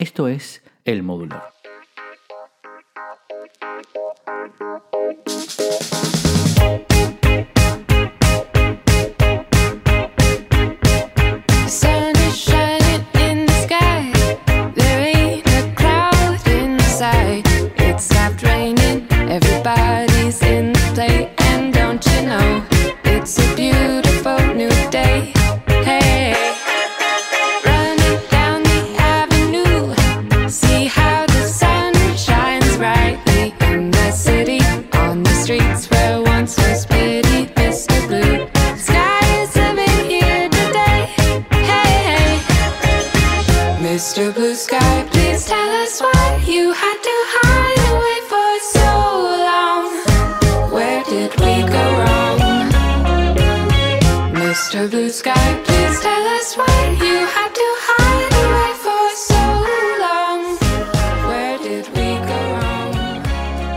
Esto es El Modular.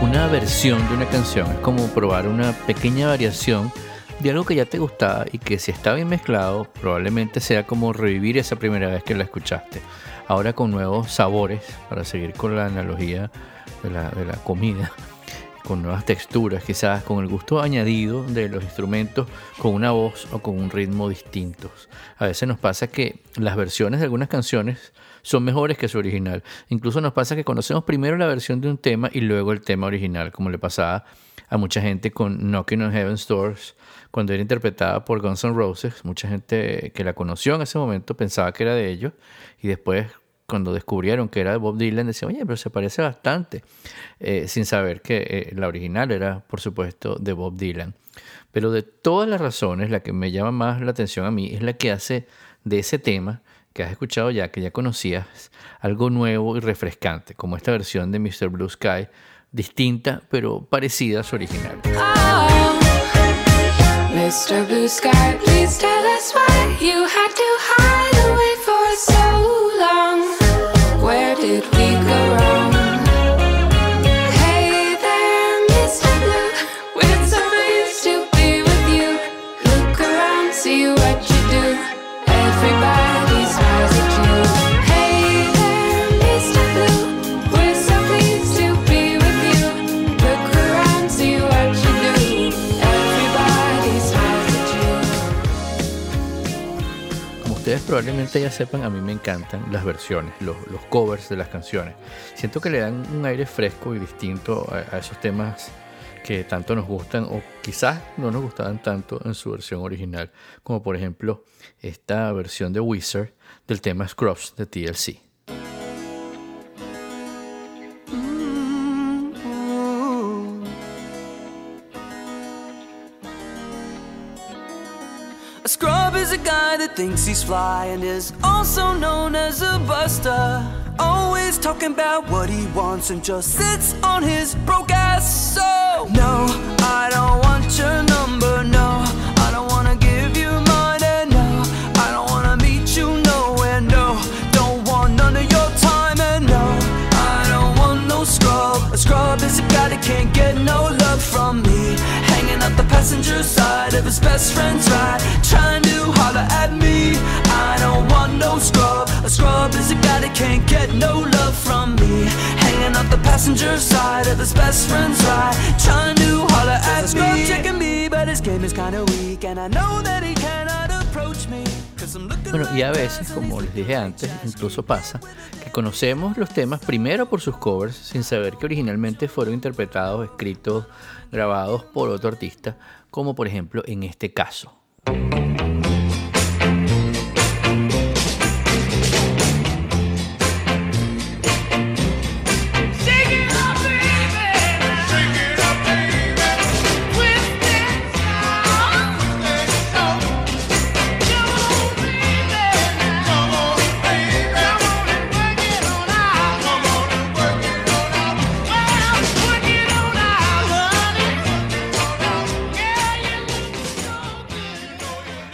Una versión de una canción es como probar una pequeña variación de algo que ya te gustaba y que si está bien mezclado probablemente sea como revivir esa primera vez que la escuchaste. Ahora con nuevos sabores, para seguir con la analogía de la, comida con nuevas texturas, quizás con el gusto añadido de los instrumentos, con una voz o con un ritmo distintos. A veces nos pasa que las versiones de algunas canciones son mejores que su original. Incluso nos pasa que conocemos primero la versión de un tema y luego el tema original, como le pasaba a mucha gente con Knocking on Heaven's Doors, cuando era interpretada por Guns N' Roses. Mucha gente que la conoció en ese momento pensaba que era de ellos y después cuando descubrieron que era de Bob Dylan, decían, oye, pero se parece bastante, eh, sin saber que eh, la original era, por supuesto, de Bob Dylan. Pero de todas las razones, la que me llama más la atención a mí es la que hace de ese tema que has escuchado ya, que ya conocías, algo nuevo y refrescante, como esta versión de Mr. Blue Sky, distinta pero parecida a su original. Oh, Mr. Blue Sky, please tell us why you probablemente ya sepan, a mí me encantan las versiones, los, covers de las canciones. Siento que le dan un aire fresco y distinto a, a esos temas que tanto nos gustan o quizás no nos gustaban tanto en su versión original, como por ejemplo esta versión de Wizard del tema Scrubs de TLC. Scrub is a guy that thinks he's fly and is also known as a buster. Always talking about what he wants and just sits on his broke ass. So, no, passenger side of his best friend's ride. Trying to holler at me. I don't want no scrub. A scrub is a guy that can't get no love from me. Hanging out the passenger side of his best friend's ride. Trying to holler at me. Scrub checking me, but his game is kinda weak. And I know that he cannot Bueno, y a veces, como les dije antes, incluso pasa que conocemos los temas primero por sus covers sin saber que originalmente fueron interpretados, escritos, grabados por otro artista, como por ejemplo en este caso.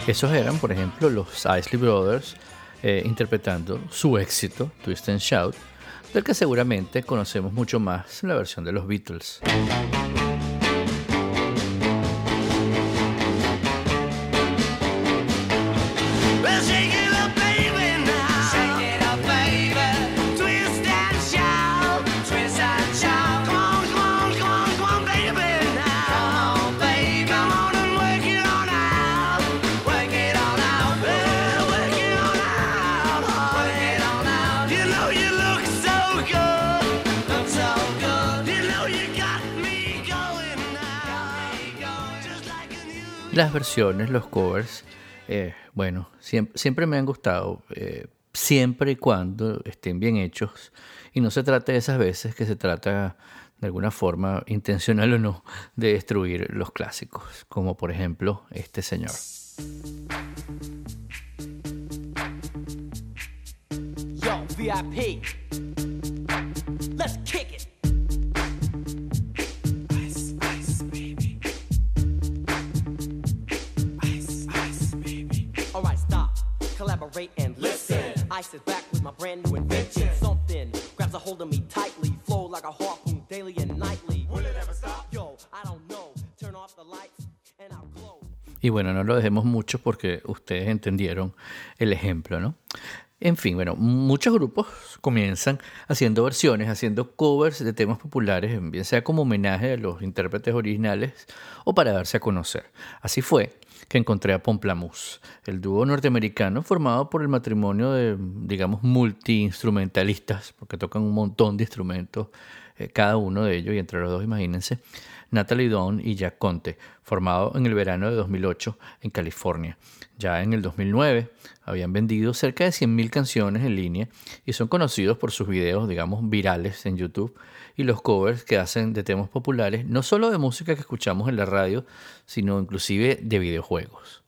Esos eran, por ejemplo, los Isley Brothers eh, interpretando su éxito, Twist and Shout, del que seguramente conocemos mucho más la versión de los Beatles. Las versiones, los covers, eh, bueno, siempre, me han gustado, eh, siempre y cuando estén bien hechos y no se trate de esas veces que se trata de alguna forma, intencional o no, de destruir los clásicos, como por ejemplo este señor. Yo, VIP. Let's kick it. Y bueno, no lo dejemos mucho porque ustedes entendieron el ejemplo, ¿no? En fin, bueno, muchos grupos comienzan haciendo versiones, haciendo covers de temas populares, bien sea como homenaje a los intérpretes originales o para darse a conocer. Así fue que encontré a Pomplamoose, el dúo norteamericano formado por el matrimonio de, digamos, multiinstrumentalistas, porque tocan un montón de instrumentos, eh, cada uno de ellos, y entre los dos, imagínense, Natalie Dawn y Jack Conte, formado en el verano de 2008 en California. Ya en el 2009 habían vendido cerca de 100.000 canciones en línea y son conocidos por sus videos, digamos, virales en YouTube y los covers que hacen de temas populares, no solo de música que escuchamos en la radio, sino inclusive de videojuegos.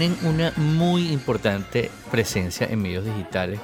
Tienen una muy importante presencia en medios digitales,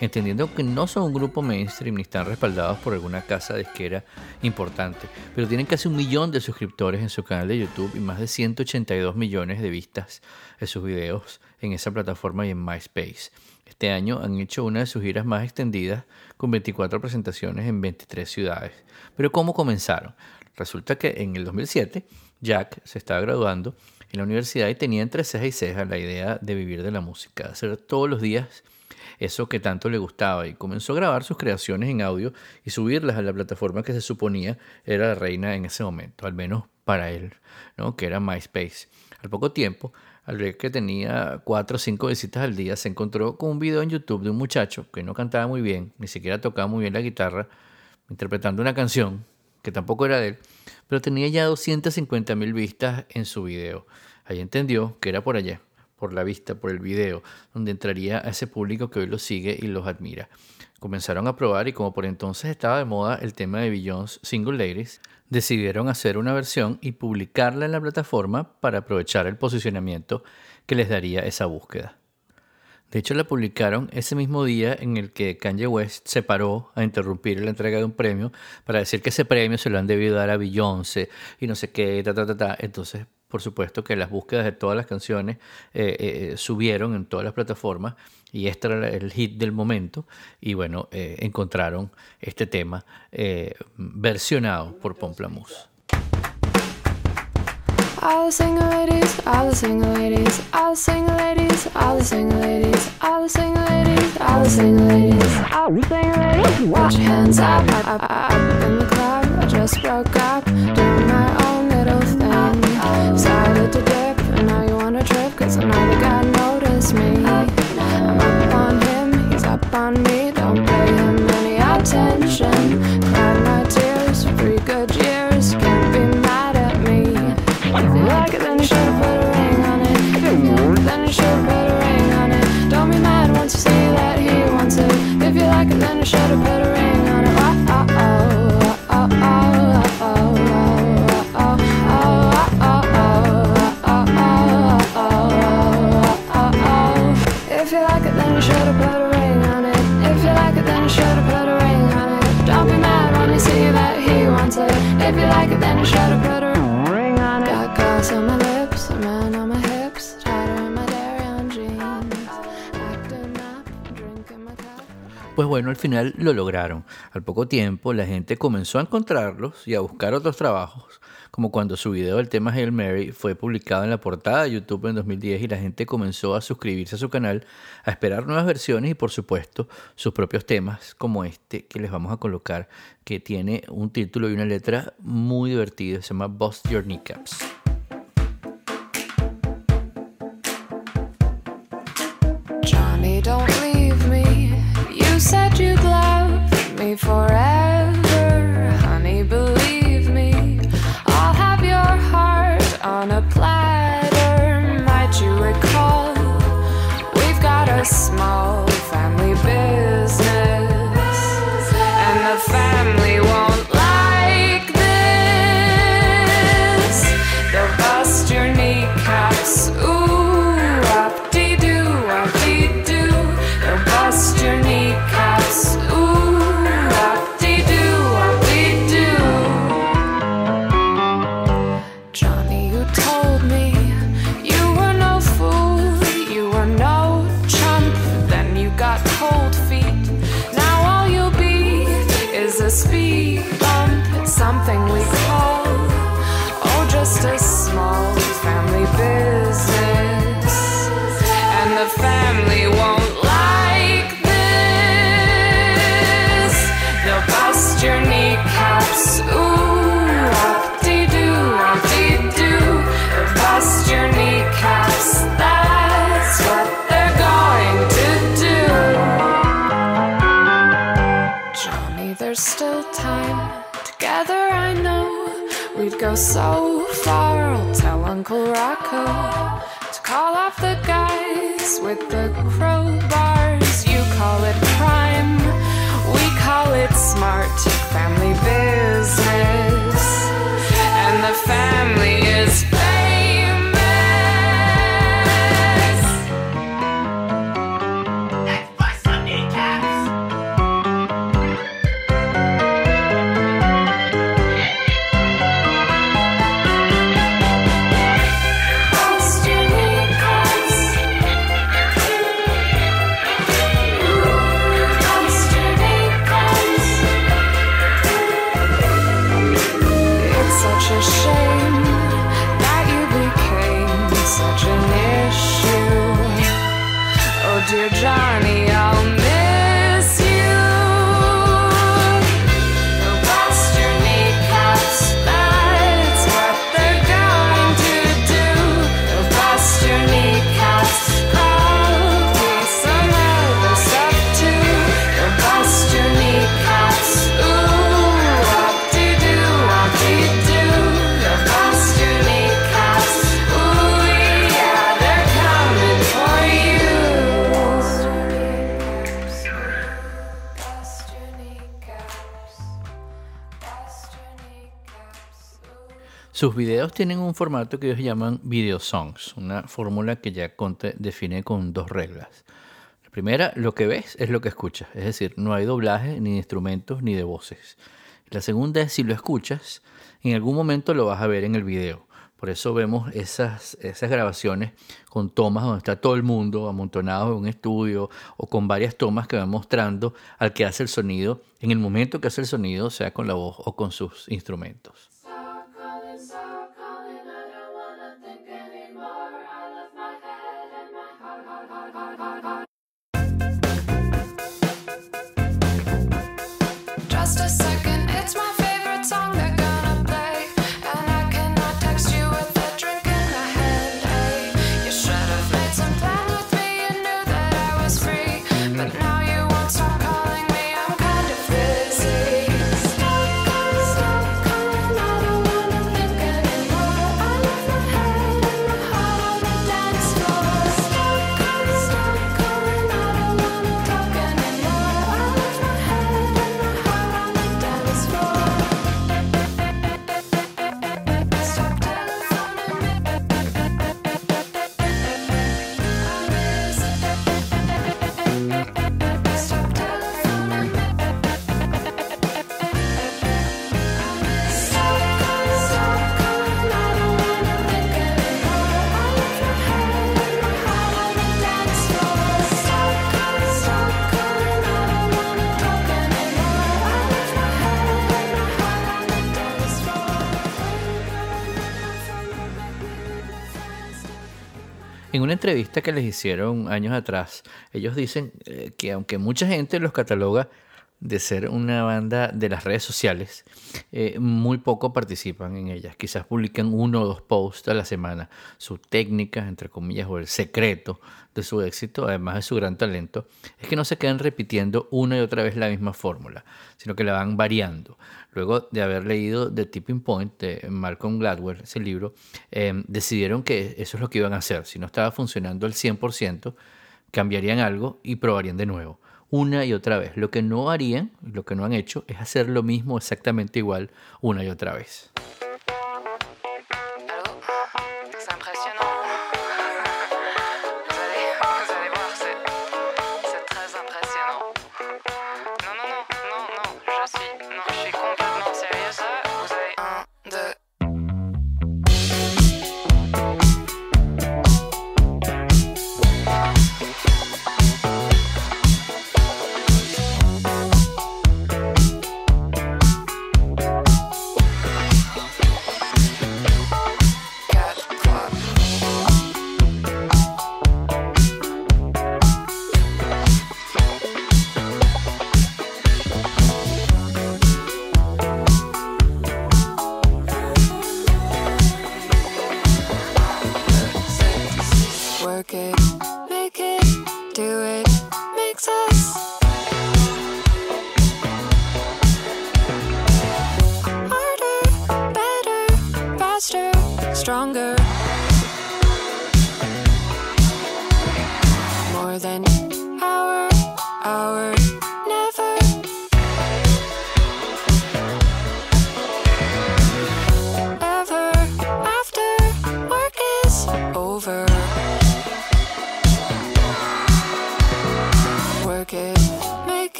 entendiendo que no son un grupo mainstream ni están respaldados por alguna casa disquera importante, pero tienen casi un millón de suscriptores en su canal de YouTube y más de 182 millones de vistas de sus videos en esa plataforma y en MySpace. Este año han hecho una de sus giras más extendidas con 24 presentaciones en 23 ciudades. Pero ¿cómo comenzaron? Resulta que en el 2007 Jack se estaba graduando en la universidad y tenía entre ceja y ceja la idea de vivir de la música, hacer todos los días eso que tanto le gustaba y comenzó a grabar sus creaciones en audio y subirlas a la plataforma que se suponía era la reina en ese momento, al menos para él, ¿no? que era MySpace. Al poco tiempo, al ver que tenía cuatro o cinco visitas al día, se encontró con un video en YouTube de un muchacho que no cantaba muy bien, ni siquiera tocaba muy bien la guitarra, interpretando una canción que tampoco era de él, pero tenía ya 250 mil vistas en su video. Ahí entendió que era por allá, por la vista, por el video, donde entraría a ese público que hoy los sigue y los admira. Comenzaron a probar y como por entonces estaba de moda el tema de Beyoncé Single Ladies, decidieron hacer una versión y publicarla en la plataforma para aprovechar el posicionamiento que les daría esa búsqueda. De hecho, la publicaron ese mismo día en el que Kanye West se paró a interrumpir la entrega de un premio para decir que ese premio se lo han debido dar a Beyoncé y no sé qué, ta, ta, ta, ta. Entonces, por supuesto que las búsquedas de todas las canciones eh, eh, subieron en todas las plataformas y este era el hit del momento y bueno, eh, encontraron este tema versionado por Pomplamoose. All the single ladies, all the single ladies, all the single ladies, all the single ladies, all the single ladies, all the single ladies, all the single ladies. Put your hands up, up, up, up in the club. I just broke up, doing my own little thing. Decided to dip, and now you wanna trip, cause another guy noticed me. I'm up on him, he's up on me, don't pay him any attention. Al final lo lograron. Al poco tiempo la gente comenzó a encontrarlos y a buscar otros trabajos, como cuando su video del tema Hail Mary fue publicado en la portada de YouTube en 2010 y la gente comenzó a suscribirse a su canal, a esperar nuevas versiones y por supuesto sus propios temas como este que les vamos a colocar, que tiene un título y una letra muy divertida, se llama Bust Your Kneecaps. We'd go so far. I'll tell Uncle Rocco to call off the guys with the crowbars. You call it crime, we call it smart family business. And the family is famous. dear John. Sus videos tienen un formato que ellos llaman video songs, una fórmula que ya Conte define con dos reglas. La primera, lo que ves es lo que escuchas, es decir, no hay doblaje ni de instrumentos ni de voces. La segunda es si lo escuchas, en algún momento lo vas a ver en el video. Por eso vemos esas, esas grabaciones con tomas donde está todo el mundo amontonado en un estudio o con varias tomas que van mostrando al que hace el sonido en el momento que hace el sonido, sea con la voz o con sus instrumentos. En una entrevista que les hicieron años atrás, ellos dicen eh, que aunque mucha gente los cataloga de ser una banda de las redes sociales, eh, muy poco participan en ellas. Quizás publican uno o dos posts a la semana. Su técnica, entre comillas, o el secreto de su éxito, además de su gran talento, es que no se quedan repitiendo una y otra vez la misma fórmula, sino que la van variando. Luego de haber leído The Tipping Point de Malcolm Gladwell, ese libro, eh, decidieron que eso es lo que iban a hacer. Si no estaba funcionando al 100%, cambiarían algo y probarían de nuevo una y otra vez. Lo que no harían, lo que no han hecho, es hacer lo mismo exactamente igual una y otra vez.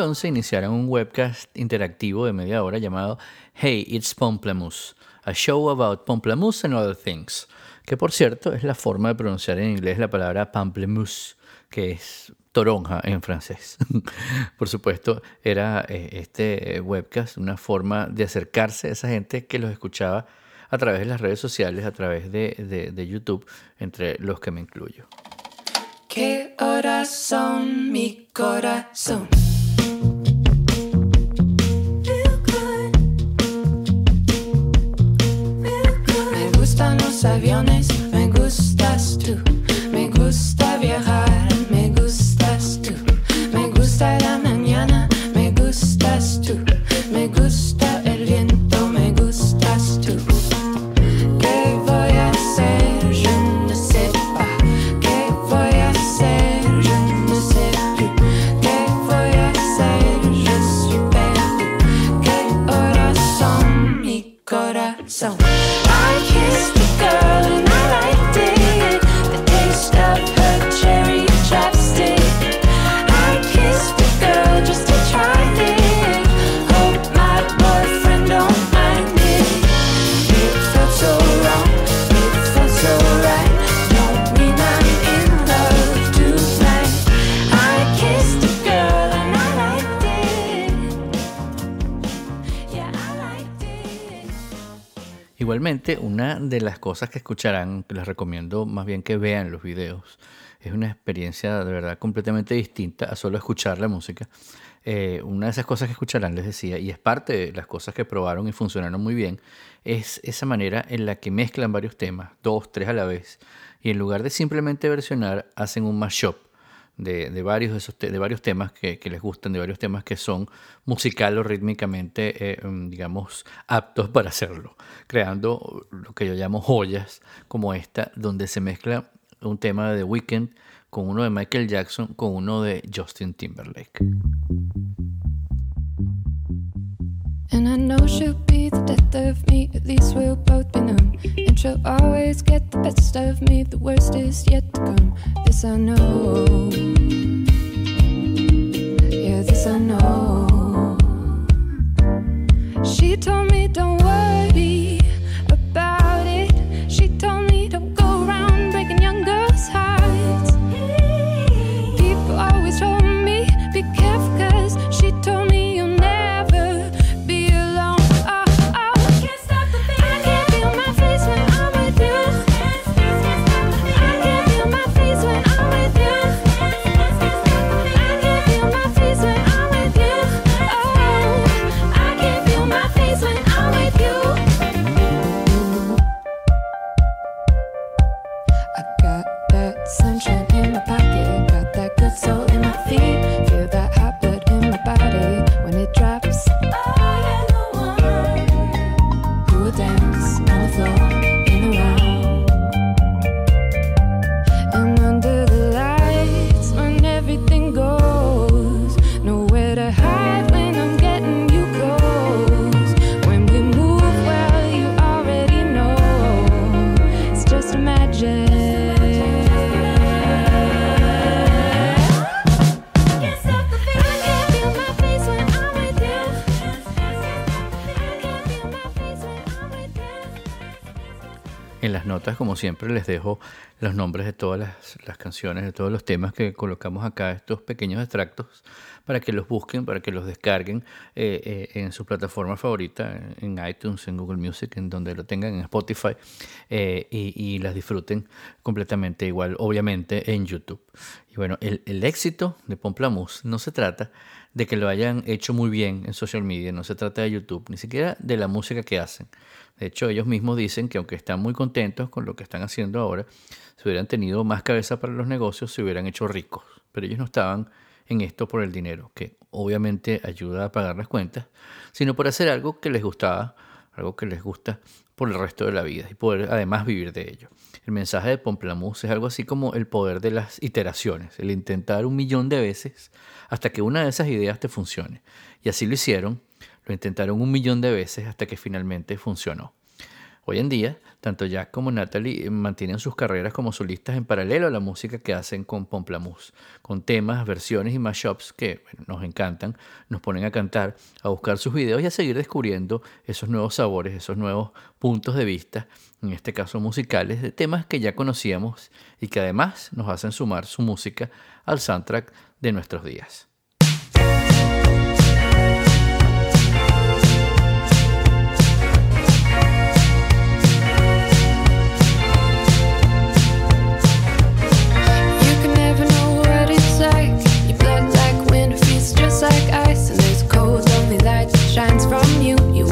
2011 iniciaron un webcast interactivo de media hora llamado Hey, It's Pomplamoose, a show about Pomplamoose and other things, que por cierto es la forma de pronunciar en inglés la palabra pamplemousse, que es toronja en francés. por supuesto, era eh, este webcast una forma de acercarse a esa gente que los escuchaba a través de las redes sociales, a través de, de YouTube, entre los que me incluyo. ¿Qué horas son mi corazón? Aviones, me gustas tú, cosas que escucharán, les recomiendo más bien que vean los videos, es una experiencia de verdad completamente distinta a solo escuchar la música. Eh, una de esas cosas que escucharán, les decía, y es parte de las cosas que probaron y funcionaron muy bien, es esa manera en la que mezclan varios temas, dos, tres a la vez, y en lugar de simplemente versionar, hacen un mashup de, varios, de, esos de varios temas que, les gustan, de varios temas que son musical o rítmicamente, eh, mm, digamos, aptos para hacerlo, creando lo que yo llamo joyas como esta, donde se mezcla un tema de The Weeknd con uno de Michael Jackson, con uno de Justin Timberlake. And I know she'll be the death of me, at least we'll both be numb. And she'll always get the best of me, the worst is yet to come. This I know. Yeah, this I know. Siempre, les dejo los nombres de todas las, canciones, de todos los temas que colocamos acá, estos pequeños extractos, para que los busquen, para que los descarguen eh, eh, en su plataforma favorita, en iTunes, en Google Music, en donde lo tengan, en Spotify, eh, y, las disfruten completamente igual, obviamente, en YouTube. Y bueno, el, éxito de Pomplamoose no se trata de que lo hayan hecho muy bien en social media, no se trata de YouTube, ni siquiera de la música que hacen. De hecho, ellos mismos dicen que aunque están muy contentos con lo que están haciendo ahora, si hubieran tenido más cabeza para los negocios, se hubieran hecho ricos. Pero ellos no estaban en esto por el dinero, que obviamente ayuda a pagar las cuentas, sino por hacer algo que les gustaba, algo que les gusta por el resto de la vida y poder además vivir de ello. El mensaje de Pomplamoose es algo así como el poder de las iteraciones, el intentar un millón de veces hasta que una de esas ideas te funcione. Y así lo hicieron, lo intentaron un millón de veces hasta que finalmente funcionó. Hoy en día, tanto Jack como Natalie mantienen sus carreras como solistas en paralelo a la música que hacen con Pomplamoose, con temas, versiones y mashups que nos encantan, nos ponen a cantar, a buscar sus videos y a seguir descubriendo esos nuevos sabores, esos nuevos puntos de vista, en este caso musicales, de temas que ya conocíamos y que además nos hacen sumar su música al soundtrack de nuestros días. Shines from you. You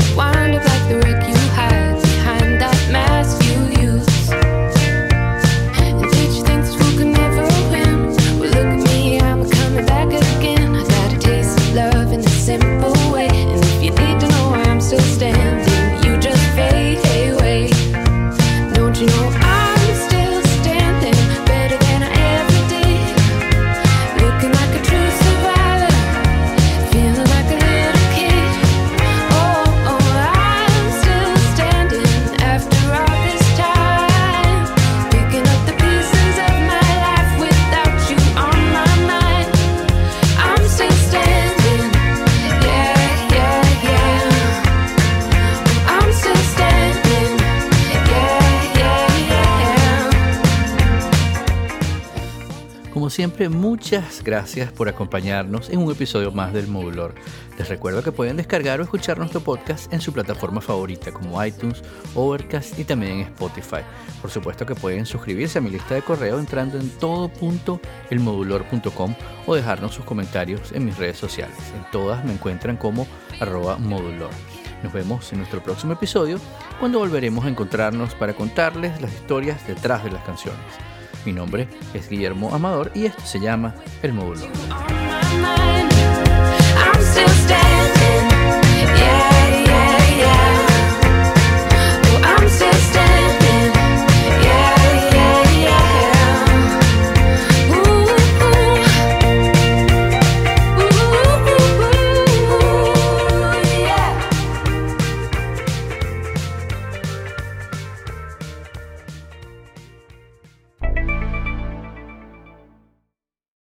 muchas gracias por acompañarnos en un episodio más del Modulor. Les recuerdo que pueden descargar o escuchar nuestro podcast en su plataforma favorita como iTunes, Overcast y también en Spotify. Por supuesto que pueden suscribirse a mi lista de correo entrando en todo.elmodulor.com o dejarnos sus comentarios en mis redes sociales. En todas me encuentran como arroba modulor. Nos vemos en nuestro próximo episodio cuando volveremos a encontrarnos para contarles las historias detrás de las canciones. Mi nombre es Guillermo Amador y esto se llama El Módulo.